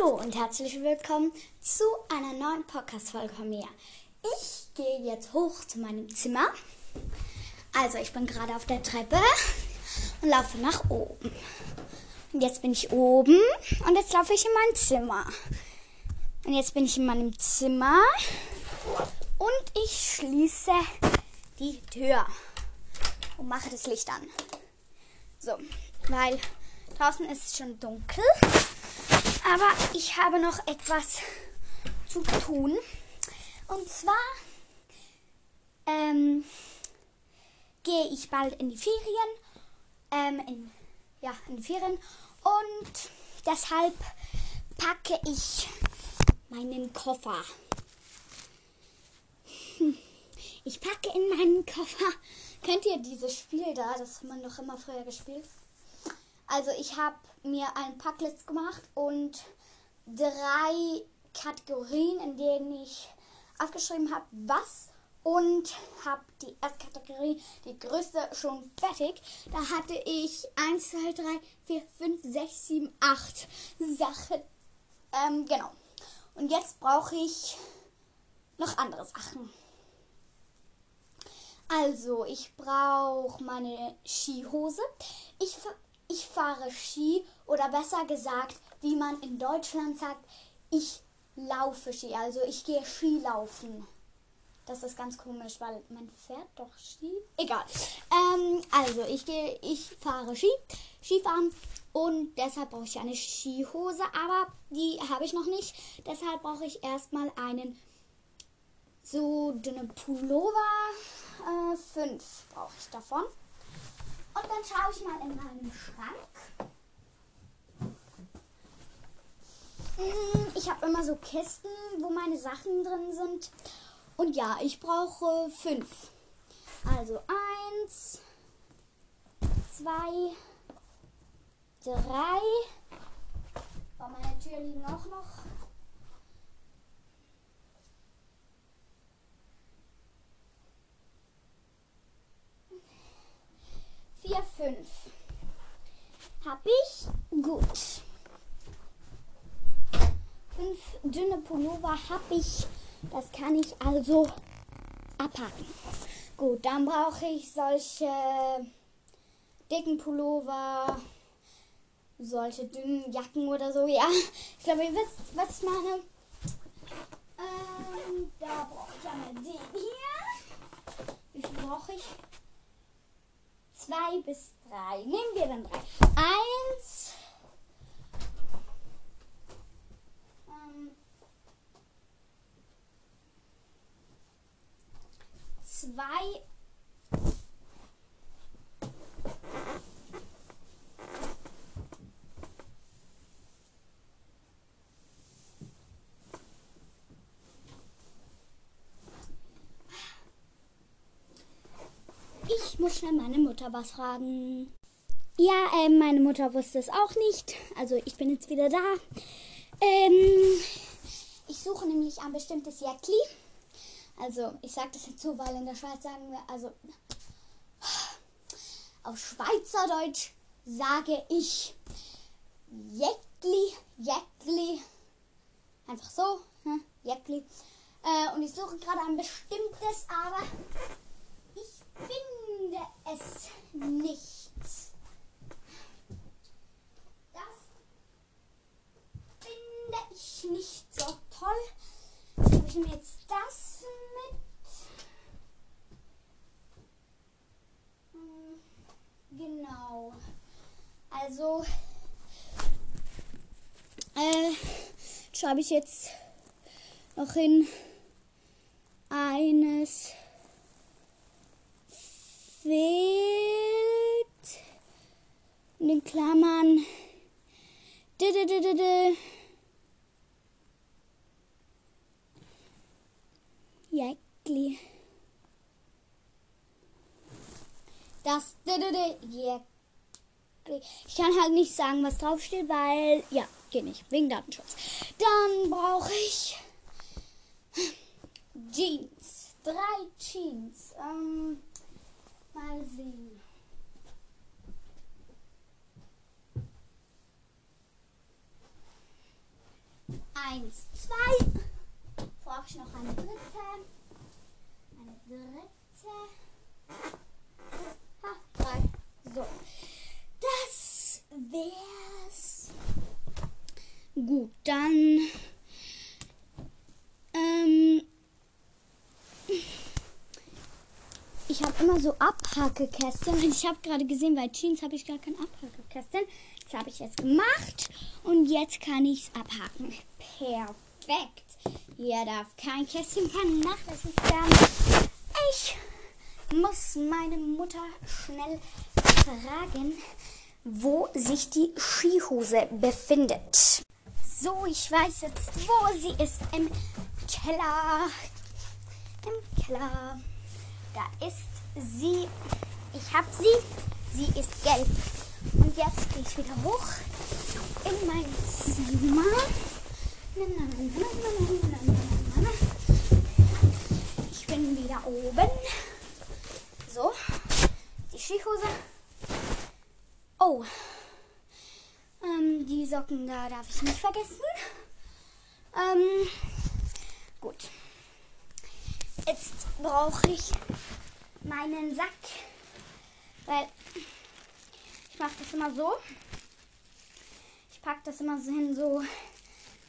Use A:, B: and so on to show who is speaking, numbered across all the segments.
A: Hallo und herzlich willkommen zu einer neuen Podcast-Folge von mir. Ich gehe jetzt hoch zu meinem Zimmer. Also, ich bin gerade auf der Treppe und laufe nach oben. Und jetzt bin ich oben und jetzt laufe ich in mein Zimmer. Und jetzt bin ich in meinem Zimmer und ich schließe die Tür und mache das Licht an. So, weil draußen ist es schon dunkel. Aber ich habe noch etwas zu tun. Und zwar ähm, gehe ich bald in die Ferien. Ähm, in, ja, in die Ferien. Und deshalb packe ich meinen Koffer. Ich packe in meinen Koffer. Kennt ihr dieses Spiel da? Das hat man doch immer früher gespielt. Also ich habe mir ein Packlist gemacht und drei Kategorien, in denen ich aufgeschrieben habe, was und habe die erste Kategorie, die größte, schon fertig. Da hatte ich 1, 2, 3, 4, 5, 6, 7, 8 Sachen. Ähm, genau. Und jetzt brauche ich noch andere Sachen. Also, ich brauche meine Skihose. Ich ich fahre Ski oder besser gesagt, wie man in Deutschland sagt, ich laufe Ski. Also ich gehe Skilaufen. Das ist ganz komisch, weil man fährt doch Ski. Egal. Ähm, also ich gehe, ich fahre Ski, Skifahren und deshalb brauche ich eine Skihose, aber die habe ich noch nicht. Deshalb brauche ich erstmal einen so dünne Pullover. Äh, brauche ich davon. Und dann schaue ich mal in meinen Schrank. Hm, ich habe immer so Kästen, wo meine Sachen drin sind. Und ja, ich brauche fünf. Also eins, zwei, drei. Vor meiner Tür liegen auch noch 4, 5. Hab ich? Gut. Fünf dünne Pullover habe ich. Das kann ich also abhaken. Gut, dann brauche ich solche dicken Pullover, solche dünnen Jacken oder so. Ja, ich glaube, ihr wisst, was ich meine. Ähm, da brauche ich einmal den hier. Wie viel brauche ich? zwei bis drei. Nehmen wir dann 3. 1. Ähm, 2 muss schnell meine Mutter was fragen. Ja, ähm, meine Mutter wusste es auch nicht. Also ich bin jetzt wieder da. Ähm, ich suche nämlich ein bestimmtes Jäckli. Also ich sage das jetzt so, weil in der Schweiz sagen wir, also auf Schweizerdeutsch sage ich Jäckli, Jäckli. Einfach so, hm, Jäckli. Äh, und ich suche gerade ein bestimmtes, aber finde es nicht. Das finde ich nicht so toll. Habe ich mir jetzt das mit. Hm, genau. Also äh, schreibe ich jetzt noch hin eines fehlt in den Klammern Jäckli. Das Jäckli. Ich kann halt nicht sagen, was draufsteht, weil ja, geht nicht, wegen Datenschutz. Dann brauche ich Jeans. Drei Jeans. Ähm, Mal sehen. Eins, zwei. Brauche ich noch eine dritte. Eine dritte. Ha, drei. So. Wär's. Gut, dann. Ähm. Ich habe immer so Abhackekästchen und ich habe gerade gesehen, bei Jeans habe ich gar kein Abhackekästchen. Das habe ich jetzt gemacht und jetzt kann ich es abhaken. Perfekt. Hier darf kein Kästchen vernachlässigt werden. Ich muss meine Mutter schnell fragen, wo sich die Skihose befindet. So, ich weiß jetzt, wo sie ist. Im Keller. Im Keller. Da ist sie. Ich habe sie. Sie ist gelb. Und jetzt gehe ich wieder hoch in mein Zimmer. Ich bin wieder oben. So, die Skihose. Oh, ähm, die Socken da darf ich nicht vergessen. Ähm, gut. Jetzt brauche ich meinen Sack, weil ich mache das immer so. Ich packe das immer so in so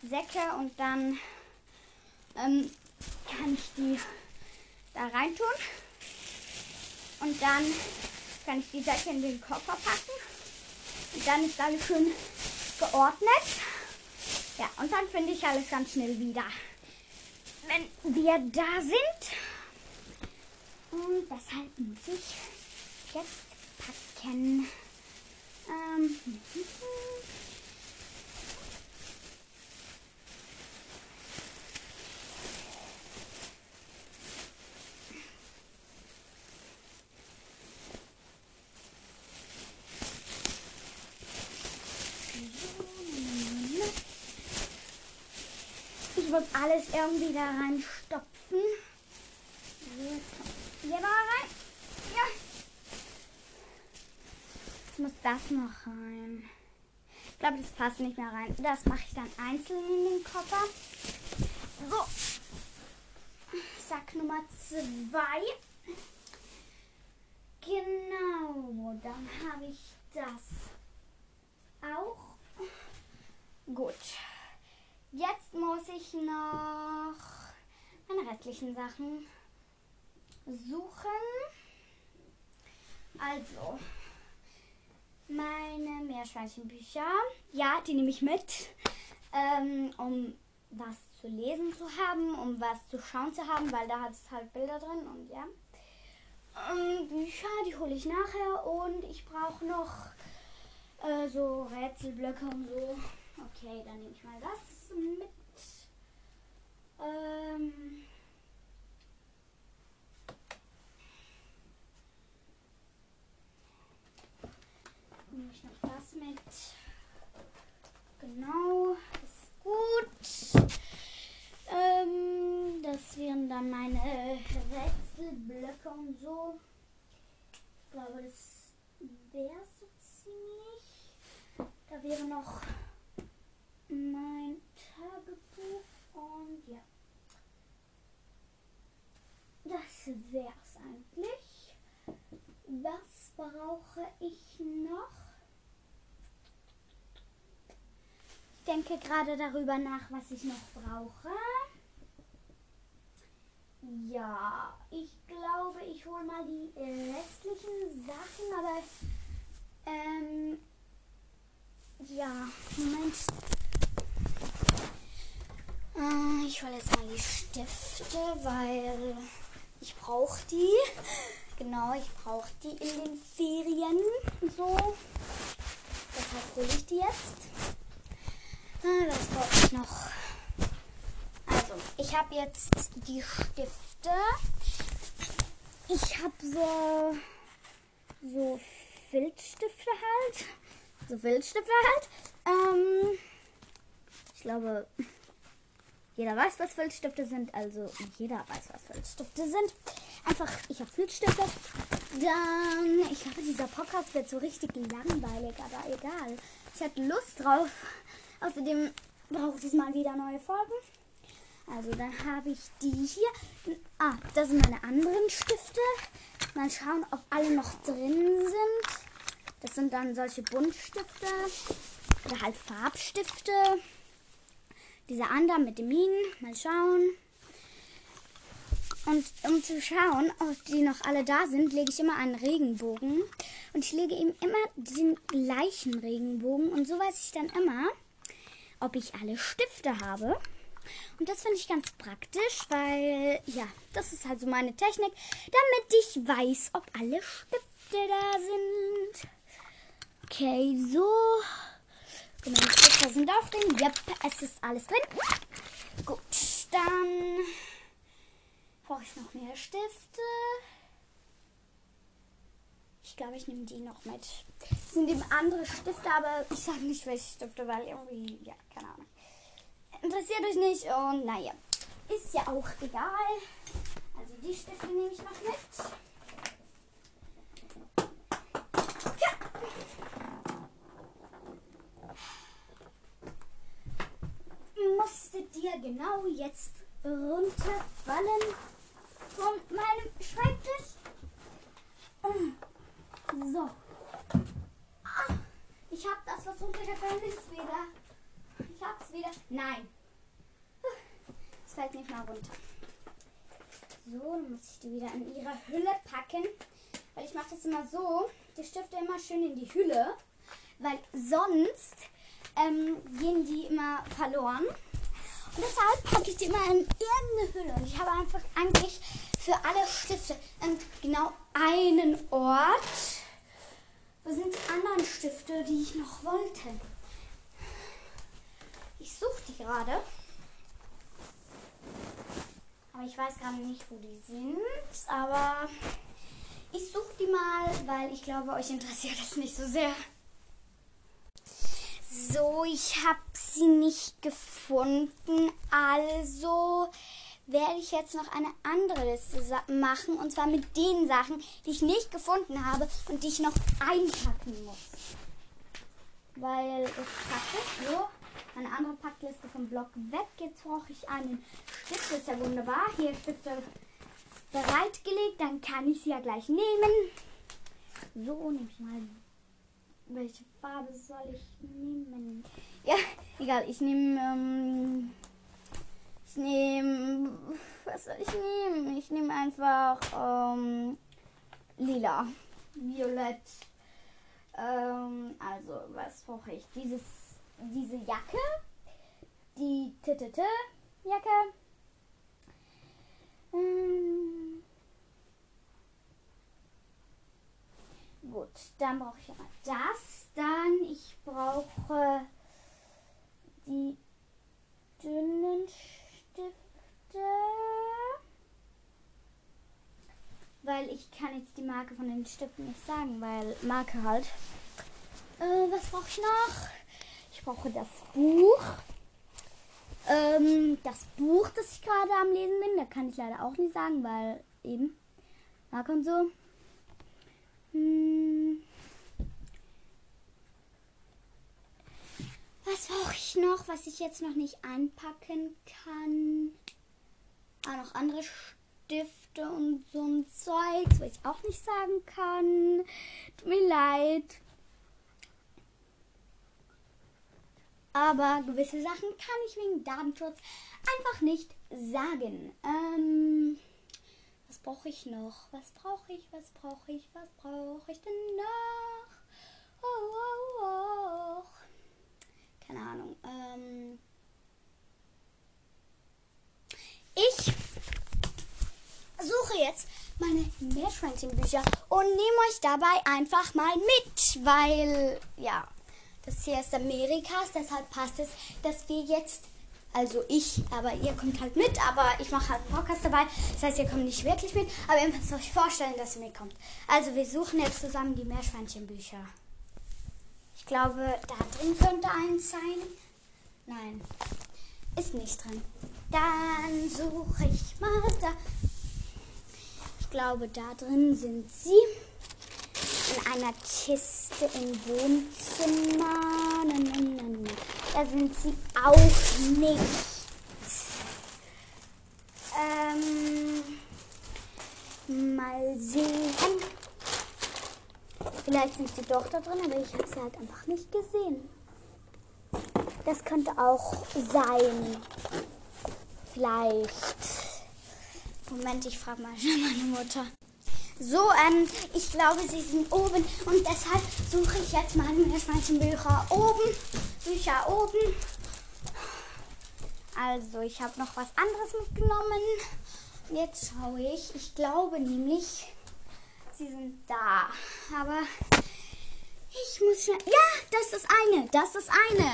A: Säcke und dann ähm, kann ich die da reintun. Und dann kann ich die Säcke in den Koffer packen. Dann ist alles schön geordnet. Ja, und dann finde ich alles ganz schnell wieder. Wenn wir da sind. Und deshalb muss ich jetzt packen. Ähm. Ich muss alles irgendwie da reinstopfen. Hier noch rein. Ja. Jetzt muss das noch rein. Ich glaube, das passt nicht mehr rein. Das mache ich dann einzeln in den Koffer. So. Sack Nummer zwei. Genau, dann habe ich das auch. Gut. Jetzt muss ich noch meine restlichen Sachen suchen. Also, meine Meerschweinchenbücher. Ja, die nehme ich mit, ähm, um was zu lesen zu haben, um was zu schauen zu haben, weil da hat es halt Bilder drin und ja. Ähm, Bücher, die hole ich nachher und ich brauche noch äh, so Rätselblöcke und so. Okay, dann nehme ich mal das mit. Ähm, nehme ich noch das mit. Genau, ist gut. Ähm, das wären dann meine Rätselblöcke und so. Ich glaube, das wäre so ziemlich. Da wäre noch mein Tagebuch und ja. Das wär's eigentlich. Was brauche ich noch? Ich denke gerade darüber nach, was ich noch brauche. Ja, ich glaube, ich hole mal die restlichen Sachen, aber ähm, ja, Moment. Äh, ich hole jetzt mal die Stifte, weil ich brauche die. Genau, ich brauche die in den Ferien. So. Deshalb hole ich die jetzt. Äh, was brauche ich noch? Also, ich habe jetzt die Stifte. Ich habe so, so Filzstifte halt. So Filzstifte halt. Ähm, ich glaube, jeder weiß, was Filzstifte sind. Also jeder weiß, was Filzstifte sind. Einfach, ich habe Filzstifte. Dann, ich glaube, dieser Podcast wird so richtig langweilig, aber egal. Ich hatte Lust drauf. Außerdem braucht es mal wieder neue Folgen. Also dann habe ich die hier. Ah, das sind meine anderen Stifte. Mal schauen, ob alle noch drin sind. Das sind dann solche Buntstifte oder halt Farbstifte. Dieser andere mit dem Minen. Mal schauen. Und um zu schauen, ob die noch alle da sind, lege ich immer einen Regenbogen. Und ich lege eben immer den gleichen Regenbogen. Und so weiß ich dann immer, ob ich alle Stifte habe. Und das finde ich ganz praktisch, weil, ja, das ist halt so meine Technik, damit ich weiß, ob alle Stifte da sind. Okay, so. Genau, die Stifte sind auch drin. Yep, es ist alles drin. Gut, dann brauche ich noch mehr Stifte. Ich glaube, ich nehme die noch mit. Das sind eben andere Stifte, aber ich sage nicht, welche Stifte, weil irgendwie, ja, keine Ahnung. Interessiert euch nicht und naja, ist ja auch egal. Also die Stifte nehme ich noch mit. Musste dir genau jetzt runterfallen von meinem Schreibtisch? So. Ah, ich habe das, was runtergefallen ist, wieder. Ich hab's wieder. Nein. Es fällt nicht mal runter. So, dann muss ich die wieder in ihre Hülle packen. Weil ich mache das immer so. Die Stifte immer schön in die Hülle. Weil sonst ähm, gehen die immer verloren. Und deshalb packe ich die immer in irgendeine Hülle. Und ich habe einfach eigentlich für alle Stifte genau einen Ort. Wo sind die anderen Stifte, die ich noch wollte? Ich suche die gerade. Aber ich weiß gerade nicht, wo die sind. Aber ich suche die mal, weil ich glaube, euch interessiert das nicht so sehr. So, ich habe sie nicht gefunden. Also werde ich jetzt noch eine andere Liste machen. Und zwar mit den Sachen, die ich nicht gefunden habe und die ich noch einpacken muss. Weil das packe so eine andere Packliste vom Blog weg. Jetzt brauche ich einen Stift. Das ist ja wunderbar. Hier Stifte bereitgelegt. Dann kann ich sie ja gleich nehmen. So, nehme ich mal. Welche Farbe soll ich nehmen? Ja, egal. Ich nehme. Ähm, ich nehme. Was soll ich nehmen? Ich nehme einfach. Ähm, lila. Violett. Ähm, also, was brauche ich? Dieses diese Jacke, die Tittete Jacke. Ähm gut, dann brauche ich aber das. Dann ich brauche die dünnen Stifte. Weil ich kann jetzt die Marke von den Stiften nicht sagen, weil Marke halt. Äh, was brauche ich noch? Ich brauche das Buch. Ähm, das Buch, das ich gerade am Lesen bin, da kann ich leider auch nicht sagen, weil eben Marke und so. Hm. Was brauche ich noch, was ich jetzt noch nicht anpacken kann? Ah, noch andere Stifte und so ein Zeug, was ich auch nicht sagen kann. Tut mir leid. aber gewisse Sachen kann ich wegen Datenschutz einfach nicht sagen. Ähm, was brauche ich noch? Was brauche ich? Was brauche ich? Was brauche ich denn noch? Oh, oh, oh. Keine Ahnung. Ähm, ich suche jetzt meine Meerschweinchen-Bücher und nehme euch dabei einfach mal mit, weil ja, das hier ist Amerikas, deshalb passt es, dass wir jetzt, also ich, aber ihr kommt halt mit, aber ich mache halt einen Podcast dabei. Das heißt, ihr kommt nicht wirklich mit, aber ihr müsst euch vorstellen, dass ihr mitkommt. Also wir suchen jetzt zusammen die Meerschweinchenbücher. Ich glaube, da drin könnte eins sein. Nein, ist nicht drin. Dann suche ich mal da. Ich glaube, da drin sind sie in einer Kiste im Wohnzimmer. Da sind sie auch nicht. Ähm, mal sehen. Vielleicht sind sie doch da drin, aber ich habe sie halt einfach nicht gesehen. Das könnte auch sein. Vielleicht. Moment, ich frage mal meine Mutter. So, ähm, ich glaube, sie sind oben und deshalb suche ich jetzt meine Meerschweinchenbücher oben. Bücher oben. Also, ich habe noch was anderes mitgenommen. Jetzt schaue ich. Ich glaube nämlich, sie sind da. Aber ich muss schnell. Ja, das ist eine. Das ist eine.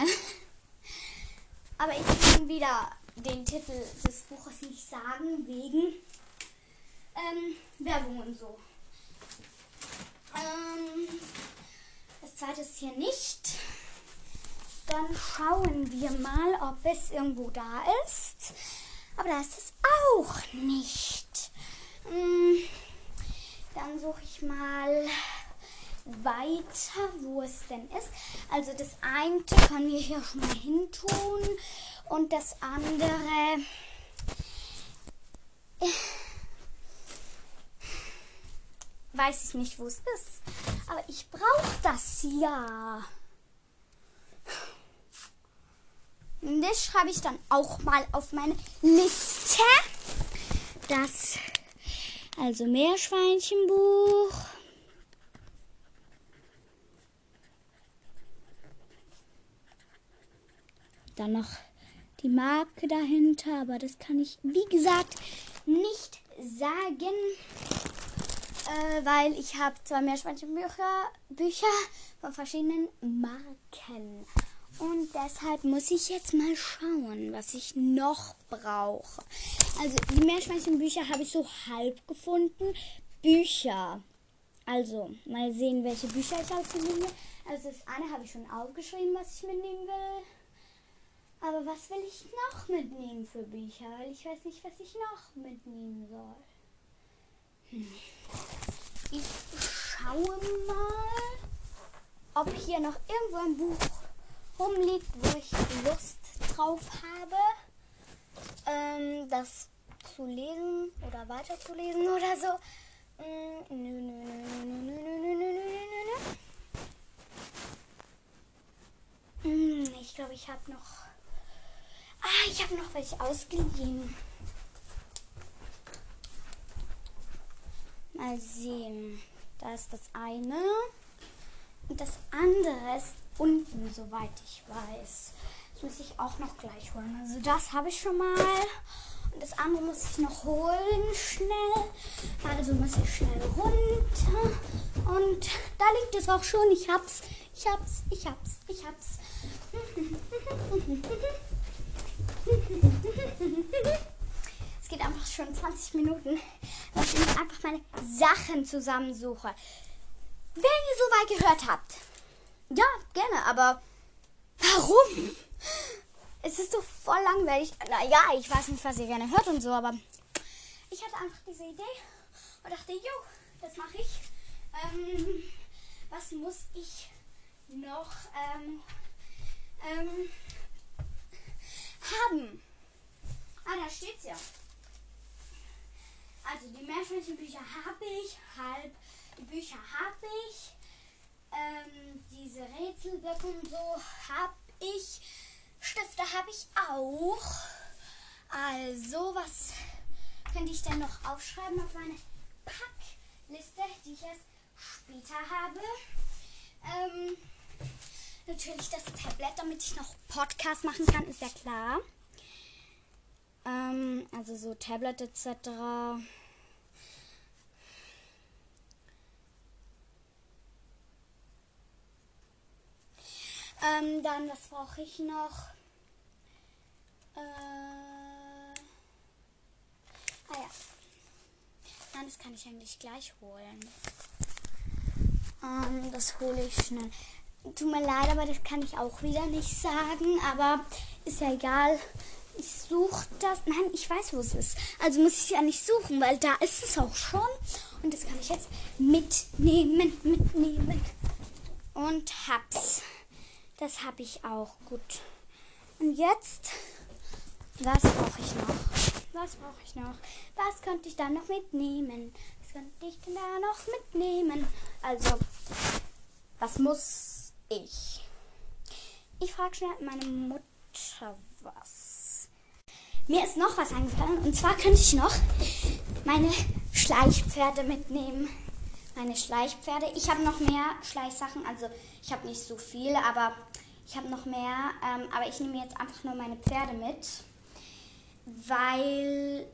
A: Aber ich kann wieder den Titel des Buches nicht sagen, wegen ähm, Werbung und so. Ähm, das zweite ist hier nicht. Dann schauen wir mal, ob es irgendwo da ist. Aber da ist es auch nicht. Hm, dann suche ich mal weiter, wo es denn ist. Also das eine können wir hier schon mal hin tun. Und das andere... weiß ich nicht, wo es ist. Aber ich brauche das ja. Das schreibe ich dann auch mal auf meine Liste. Das, also Meerschweinchenbuch. Dann noch die Marke dahinter, aber das kann ich, wie gesagt, nicht sagen äh, weil ich habe zwei Meerschweinchenbücher Bücher von verschiedenen Marken. Und deshalb muss ich jetzt mal schauen, was ich noch brauche. Also die Meerschweinchenbücher habe ich so halb gefunden. Bücher. Also, mal sehen, welche Bücher ich ausnehmen will. Also das eine habe ich schon aufgeschrieben, was ich mitnehmen will. Aber was will ich noch mitnehmen für Bücher? Weil ich weiß nicht, was ich noch mitnehmen soll. Ich schaue mal, ob hier noch irgendwo ein Buch rumliegt, wo ich Lust drauf habe, ähm, das zu lesen oder weiterzulesen oder so. Nö, nö, nö, nö, nö, nö, nö, nö, nö, nö. Ich glaube, ich habe noch. Ah, ich habe noch welche ausgeliehen. Mal sehen. Da ist das eine. Und das andere ist unten, soweit ich weiß. Das muss ich auch noch gleich holen. Also das habe ich schon mal. Und das andere muss ich noch holen, schnell. Also muss ich schnell runter. Und da liegt es auch schon. Ich hab's, ich hab's, ich hab's, ich hab's. Es geht einfach schon 20 Minuten, dass ich einfach meine Sachen zusammensuche. Wenn ihr so weit gehört habt, ja, gerne, aber warum? Es ist doch voll langweilig. Naja, ich weiß nicht, was ihr gerne hört und so, aber ich hatte einfach diese Idee und dachte, jo, das mache ich. Ähm, was muss ich noch ähm, ähm, haben? Ah, da steht's ja. Also die Meerschweinchenbücher habe ich, halb die Bücher habe ich, ähm, diese Rätselböcke und so habe ich, Stifte habe ich auch. Also, was könnte ich denn noch aufschreiben auf meine Packliste, die ich erst später habe? Ähm, natürlich das Tablet, damit ich noch Podcast machen kann, ist ja klar. Ähm, also so Tablet etc. Ähm, dann, was brauche ich noch? Äh, ah ja. Nein, das kann ich eigentlich gleich holen. Ähm, das hole ich schnell. Tut mir leid, aber das kann ich auch wieder nicht sagen. Aber ist ja egal. Ich suche das. Nein, ich weiß, wo es ist. Also muss ich es ja nicht suchen, weil da ist es auch schon. Und das kann ich jetzt mitnehmen, mitnehmen. Und hab's. Das habe ich auch. Gut. Und jetzt, was brauche ich noch? Was brauche ich noch? Was könnte ich da noch mitnehmen? Was könnte ich denn da noch mitnehmen? Also, was muss ich? Ich frage schnell meine Mutter was. Mir ist noch was eingefallen. Und zwar könnte ich noch meine Schleichpferde mitnehmen. Meine Schleichpferde. Ich habe noch mehr Schleichsachen. Also ich habe nicht so viele, aber ich habe noch mehr. Ähm, aber ich nehme jetzt einfach nur meine Pferde mit. Weil.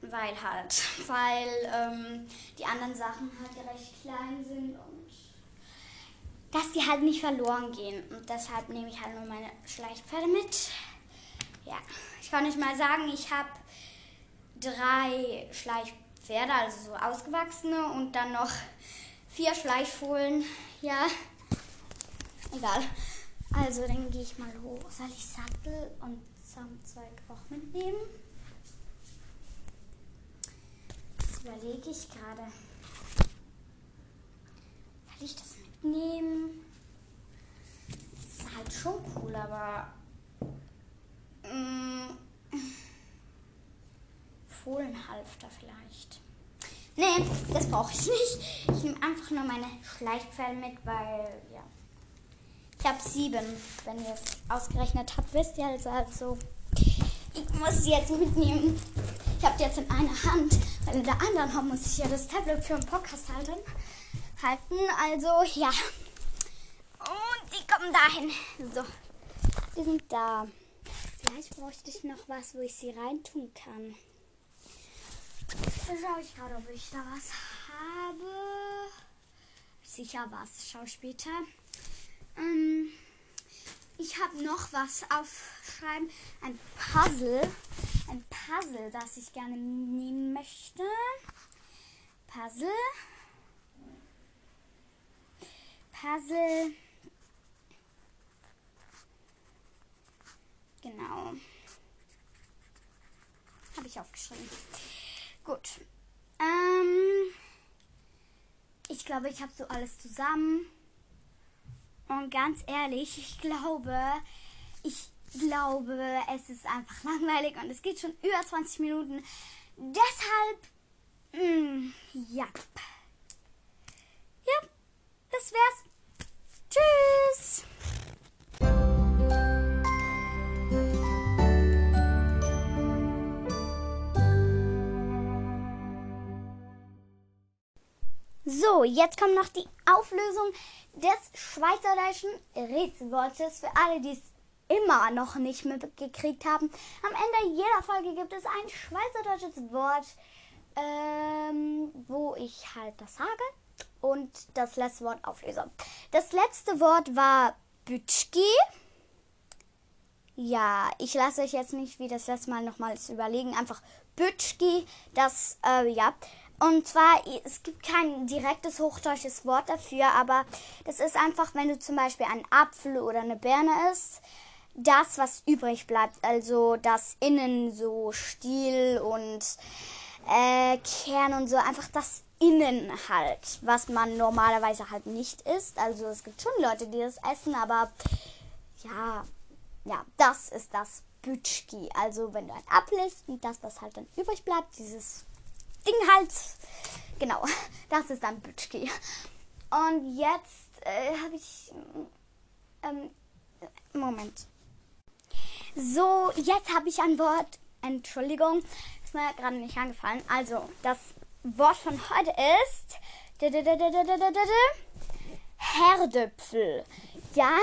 A: Weil halt. Weil ähm, die anderen Sachen halt recht klein sind dass die halt nicht verloren gehen. Und deshalb nehme ich halt nur meine Schleichpferde mit. Ja, ich kann nicht mal sagen, ich habe drei Schleichpferde, also so ausgewachsene und dann noch vier Schleichfohlen. Ja, egal. Also dann gehe ich mal hoch. Soll ich Sattel und Zaumzeug auch mitnehmen? Das überlege ich gerade. Soll ich das mitnehmen? Das ist halt schon cool, aber Mm. Fohlenhalfter vielleicht. Nee, das brauche ich nicht. Ich nehme einfach nur meine Schleichpferde mit, weil, ja. Ich habe sieben. Wenn ihr es ausgerechnet habt, wisst ihr also, also ich muss sie jetzt mitnehmen. Ich habe die jetzt in einer Hand, weil in der anderen Hand muss ich ja das Tablet für einen Podcast halten. Halten, also ja. Und die kommen dahin. So, die sind da. Vielleicht bräuchte ich noch was, wo ich sie reintun kann. Da schaue ich gerade, ob ich da was habe. Sicher was. Schau später. Ähm, ich habe noch was aufschreiben. Ein Puzzle. Ein Puzzle, das ich gerne nehmen möchte. Puzzle. Puzzle. Genau. Habe ich aufgeschrieben. Gut. Ähm, ich glaube, ich habe so alles zusammen. Und ganz ehrlich, ich glaube, ich glaube, es ist einfach langweilig und es geht schon über 20 Minuten. Deshalb, mh, mm, ja. Ja, das wär's. Tschüss. So, jetzt kommt noch die Auflösung des schweizerdeutschen Rätselwortes für alle, die es immer noch nicht mitgekriegt haben. Am Ende jeder Folge gibt es ein schweizerdeutsches Wort, ähm, wo ich halt das sage und das letzte Wort auflöse. Das letzte Wort war Bütschki. Ja, ich lasse euch jetzt nicht wie das letzte Mal nochmals überlegen. Einfach Bütschki, das, äh, ja. Und zwar, es gibt kein direktes hochdeutsches Wort dafür, aber das ist einfach, wenn du zum Beispiel einen Apfel oder eine Birne isst, das, was übrig bleibt, also das Innen so Stiel und äh, Kern und so, einfach das Innen halt, was man normalerweise halt nicht isst. Also es gibt schon Leute, die das essen, aber ja, ja, das ist das Bütschki. Also wenn du ein Apfel isst und das, was halt dann übrig bleibt, dieses Ding halt. Genau, das ist dann Bütschki. Und jetzt äh, habe ich. Ähm, Moment. So, jetzt habe ich ein Wort. Entschuldigung, ist mir gerade nicht angefallen. Also, das Wort von heute ist. Herdöpfel. Ja,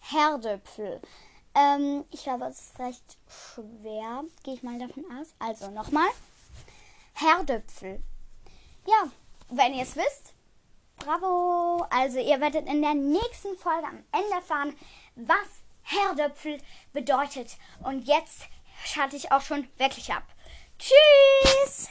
A: Herdöpfel. Ähm, ich glaube, es ist recht schwer. Gehe ich mal davon aus. Also, nochmal. Herdöpfel. Ja, wenn ihr es wisst, bravo. Also ihr werdet in der nächsten Folge am Ende erfahren, was Herdöpfel bedeutet. Und jetzt schalte ich auch schon wirklich ab. Tschüss!